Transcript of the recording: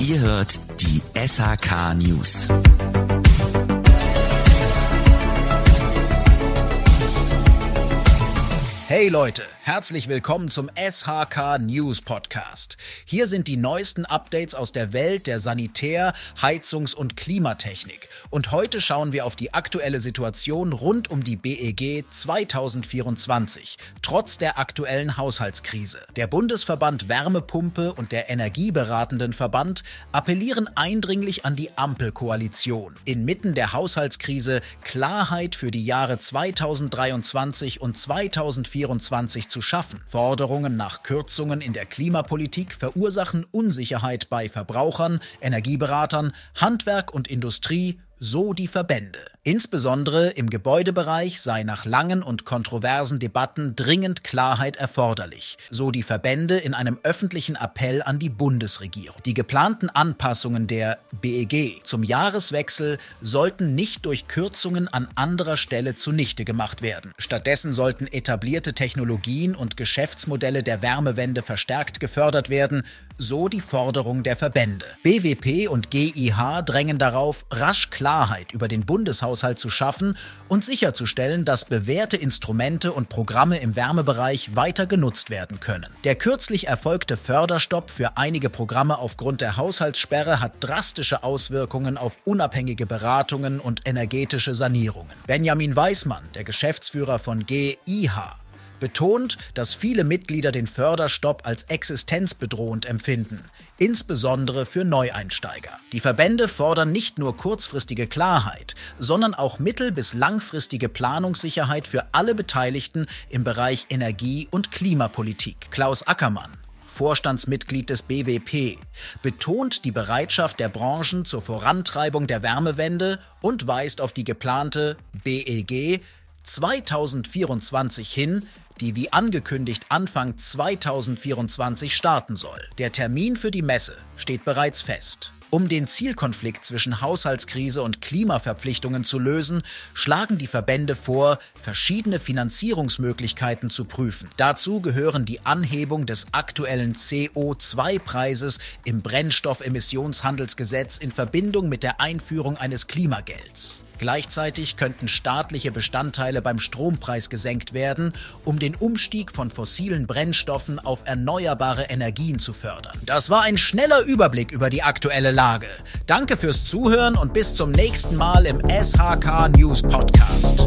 Ihr hört die SHK News. Hey Leute, herzlich willkommen zum SHK News Podcast. Hier sind die neuesten Updates aus der Welt der Sanitär-, Heizungs- und Klimatechnik. Und heute schauen wir auf die aktuelle Situation rund um die BEG 2024, trotz der aktuellen Haushaltskrise. Der Bundesverband Wärmepumpe und der Energieberatenden Verband appellieren eindringlich an die Ampelkoalition, inmitten der Haushaltskrise Klarheit für die Jahre 2023 und 2024 2024 zu schaffen. Forderungen nach Kürzungen in der Klimapolitik verursachen Unsicherheit bei Verbrauchern, Energieberatern, Handwerk und Industrie so die Verbände. Insbesondere im Gebäudebereich sei nach langen und kontroversen Debatten dringend Klarheit erforderlich, so die Verbände in einem öffentlichen Appell an die Bundesregierung. Die geplanten Anpassungen der BEG zum Jahreswechsel sollten nicht durch Kürzungen an anderer Stelle zunichte gemacht werden. Stattdessen sollten etablierte Technologien und Geschäftsmodelle der Wärmewende verstärkt gefördert werden, so die Forderung der Verbände. BWP und GIH drängen darauf, rasch Klarheit über den Bundeshaushalt Haushalt zu schaffen und sicherzustellen, dass bewährte Instrumente und Programme im Wärmebereich weiter genutzt werden können. Der kürzlich erfolgte Förderstopp für einige Programme aufgrund der Haushaltssperre hat drastische Auswirkungen auf unabhängige Beratungen und energetische Sanierungen. Benjamin Weismann, der Geschäftsführer von GIH, betont, dass viele Mitglieder den Förderstopp als existenzbedrohend empfinden, insbesondere für Neueinsteiger. Die Verbände fordern nicht nur kurzfristige Klarheit, sondern auch mittel- bis langfristige Planungssicherheit für alle Beteiligten im Bereich Energie- und Klimapolitik. Klaus Ackermann, Vorstandsmitglied des BWP, betont die Bereitschaft der Branchen zur Vorantreibung der Wärmewende und weist auf die geplante BEG 2024 hin, die wie angekündigt Anfang 2024 starten soll. Der Termin für die Messe steht bereits fest. Um den Zielkonflikt zwischen Haushaltskrise und Klimaverpflichtungen zu lösen, schlagen die Verbände vor, verschiedene Finanzierungsmöglichkeiten zu prüfen. Dazu gehören die Anhebung des aktuellen CO2-Preises im Brennstoffemissionshandelsgesetz in Verbindung mit der Einführung eines Klimagelds. Gleichzeitig könnten staatliche Bestandteile beim Strompreis gesenkt werden, um den Umstieg von fossilen Brennstoffen auf erneuerbare Energien zu fördern. Das war ein schneller Überblick über die aktuelle Lage. Danke fürs Zuhören und bis zum nächsten Mal im SHK News Podcast.